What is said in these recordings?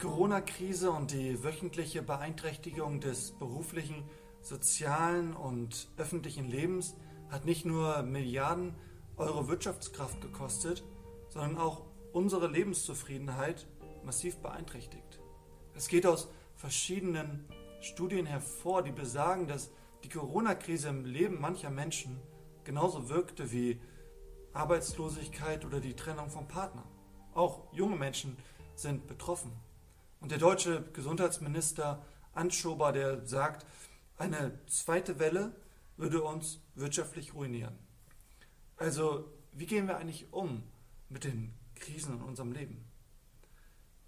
Corona-Krise und die wöchentliche Beeinträchtigung des beruflichen, sozialen und öffentlichen Lebens hat nicht nur Milliarden Euro Wirtschaftskraft gekostet, sondern auch unsere Lebenszufriedenheit massiv beeinträchtigt. Es geht aus verschiedenen Studien hervor, die besagen, dass die Corona-Krise im Leben mancher Menschen genauso wirkte wie Arbeitslosigkeit oder die Trennung vom Partner. Auch junge Menschen sind betroffen. Und der deutsche Gesundheitsminister Anschober, der sagt, eine zweite Welle würde uns wirtschaftlich ruinieren. Also, wie gehen wir eigentlich um mit den Krisen in unserem Leben?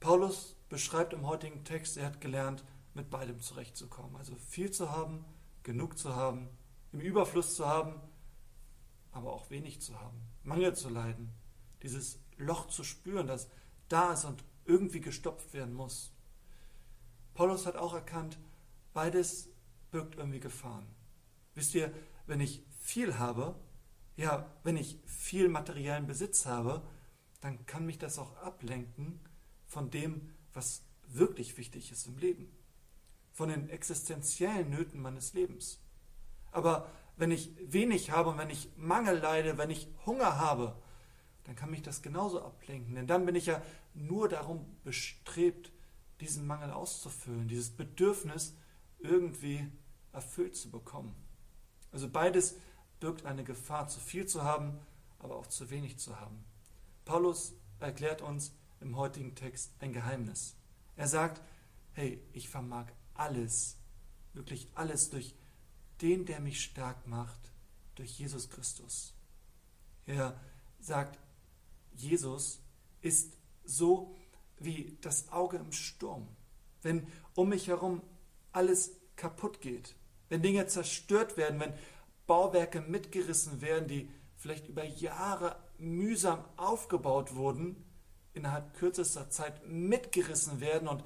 Paulus beschreibt im heutigen Text, er hat gelernt, mit beidem zurechtzukommen. Also viel zu haben, genug zu haben, im Überfluss zu haben, aber auch wenig zu haben, Mangel zu leiden, dieses Loch zu spüren, das da ist und irgendwie gestopft werden muss. Paulus hat auch erkannt, beides birgt irgendwie Gefahren. Wisst ihr, wenn ich viel habe, ja, wenn ich viel materiellen Besitz habe, dann kann mich das auch ablenken von dem, was wirklich wichtig ist im Leben, von den existenziellen Nöten meines Lebens. Aber wenn ich wenig habe wenn ich Mangel leide, wenn ich Hunger habe, dann kann mich das genauso ablenken. Denn dann bin ich ja nur darum bestrebt, diesen Mangel auszufüllen, dieses Bedürfnis irgendwie erfüllt zu bekommen. Also beides birgt eine Gefahr, zu viel zu haben, aber auch zu wenig zu haben. Paulus erklärt uns im heutigen Text ein Geheimnis. Er sagt, hey, ich vermag alles, wirklich alles durch den, der mich stark macht, durch Jesus Christus. Er sagt, Jesus ist so wie das Auge im Sturm. Wenn um mich herum alles kaputt geht, wenn Dinge zerstört werden, wenn Bauwerke mitgerissen werden, die vielleicht über Jahre mühsam aufgebaut wurden, innerhalb kürzester Zeit mitgerissen werden und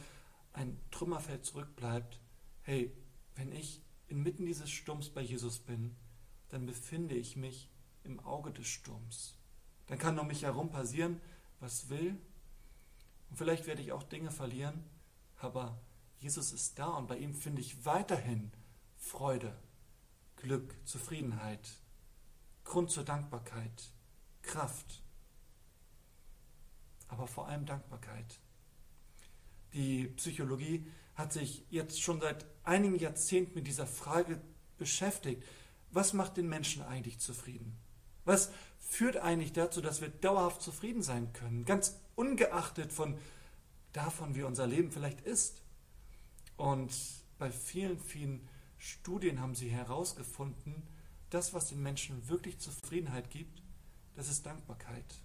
ein Trümmerfeld zurückbleibt, hey, wenn ich inmitten dieses Sturms bei Jesus bin, dann befinde ich mich im Auge des Sturms. Dann kann um mich herum passieren, was will. Und vielleicht werde ich auch Dinge verlieren, aber Jesus ist da und bei ihm finde ich weiterhin Freude, Glück, Zufriedenheit, Grund zur Dankbarkeit, Kraft, aber vor allem Dankbarkeit. Die Psychologie hat sich jetzt schon seit einigen Jahrzehnten mit dieser Frage beschäftigt. Was macht den Menschen eigentlich zufrieden? Was führt eigentlich dazu, dass wir dauerhaft zufrieden sein können, ganz ungeachtet von davon, wie unser Leben vielleicht ist? Und bei vielen, vielen Studien haben sie herausgefunden, das, was den Menschen wirklich Zufriedenheit gibt, das ist Dankbarkeit.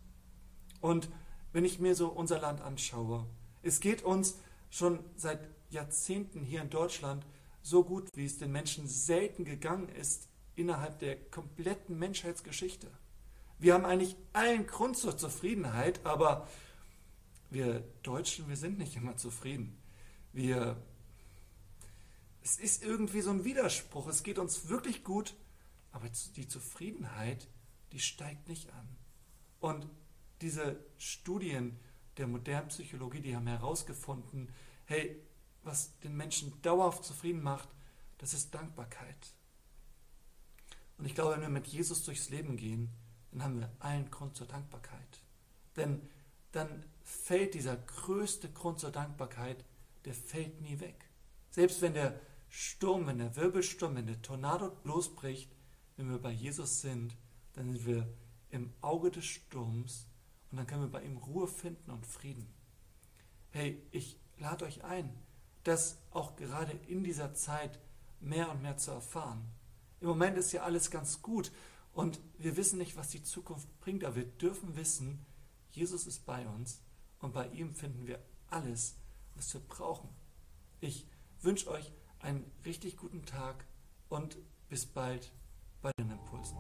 Und wenn ich mir so unser Land anschaue, es geht uns schon seit Jahrzehnten hier in Deutschland so gut, wie es den Menschen selten gegangen ist innerhalb der kompletten Menschheitsgeschichte. Wir haben eigentlich allen Grund zur Zufriedenheit, aber wir Deutschen, wir sind nicht immer zufrieden. Wir es ist irgendwie so ein Widerspruch. Es geht uns wirklich gut, aber die Zufriedenheit, die steigt nicht an. Und diese Studien der modernen Psychologie, die haben herausgefunden, hey, was den Menschen dauerhaft zufrieden macht, das ist Dankbarkeit. Und ich glaube, wenn wir mit Jesus durchs Leben gehen, dann haben wir allen Grund zur Dankbarkeit. Denn dann fällt dieser größte Grund zur Dankbarkeit, der fällt nie weg. Selbst wenn der Sturm, wenn der Wirbelsturm, wenn der Tornado losbricht, wenn wir bei Jesus sind, dann sind wir im Auge des Sturms und dann können wir bei ihm Ruhe finden und Frieden. Hey, ich lade euch ein, das auch gerade in dieser Zeit mehr und mehr zu erfahren. Im Moment ist ja alles ganz gut und wir wissen nicht, was die Zukunft bringt, aber wir dürfen wissen, Jesus ist bei uns und bei ihm finden wir alles, was wir brauchen. Ich wünsche euch einen richtig guten Tag und bis bald bei den Impulsen.